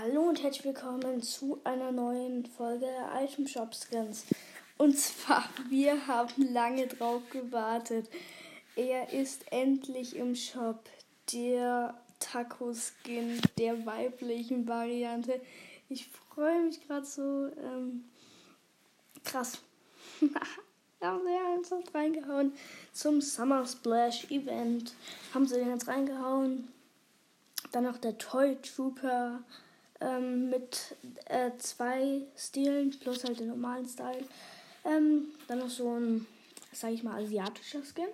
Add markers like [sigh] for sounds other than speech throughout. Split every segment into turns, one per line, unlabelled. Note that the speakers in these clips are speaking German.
Hallo und herzlich willkommen zu einer neuen Folge Item Shop Skins. Und zwar, [laughs] wir haben lange drauf gewartet. Er ist endlich im Shop. Der Taco Skin der weiblichen Variante. Ich freue mich gerade so. Ähm, krass. [laughs] haben sie ja ernsthaft reingehauen. Zum Summer Splash Event haben sie den jetzt reingehauen. Dann noch der Toy Trooper ähm, mit äh, zwei Stilen plus halt den normalen Style. Ähm, dann noch so ein, sag ich mal, asiatischer Skin.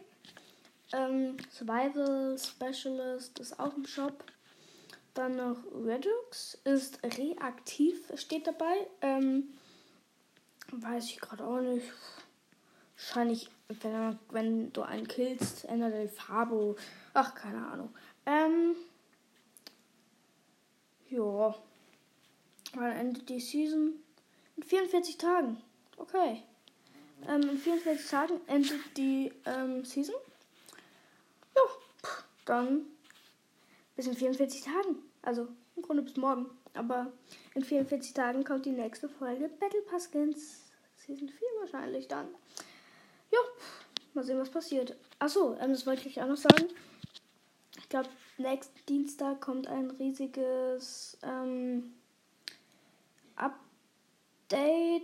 Ähm, Survival Specialist ist auch im Shop. Dann noch Redux ist reaktiv, steht dabei. Ähm, weiß ich gerade auch nicht. Wahrscheinlich, wenn, wenn du einen killst, ändert er die Farbe. Ach, keine Ahnung. Ähm, ja. Wann endet die Season? In 44 Tagen. Okay. Ähm, in 44 Tagen endet die ähm, Season. Ja, dann bis in 44 Tagen. Also im Grunde bis morgen. Aber in 44 Tagen kommt die nächste Folge Battle Pass Skins. Season 4 wahrscheinlich dann. Ja, mal sehen, was passiert. Achso, ähm, das wollte ich auch noch sagen. Ich glaube, nächsten Dienstag kommt ein riesiges ähm, Update.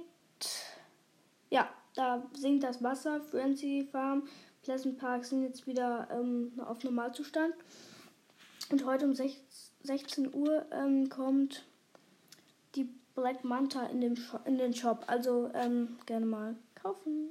Ja, da sinkt das Wasser. Frenzy Farm, Pleasant Park sind jetzt wieder ähm, auf Normalzustand. Und heute um 16 Uhr ähm, kommt die Black Manta in, dem in den Shop. Also ähm, gerne mal kaufen.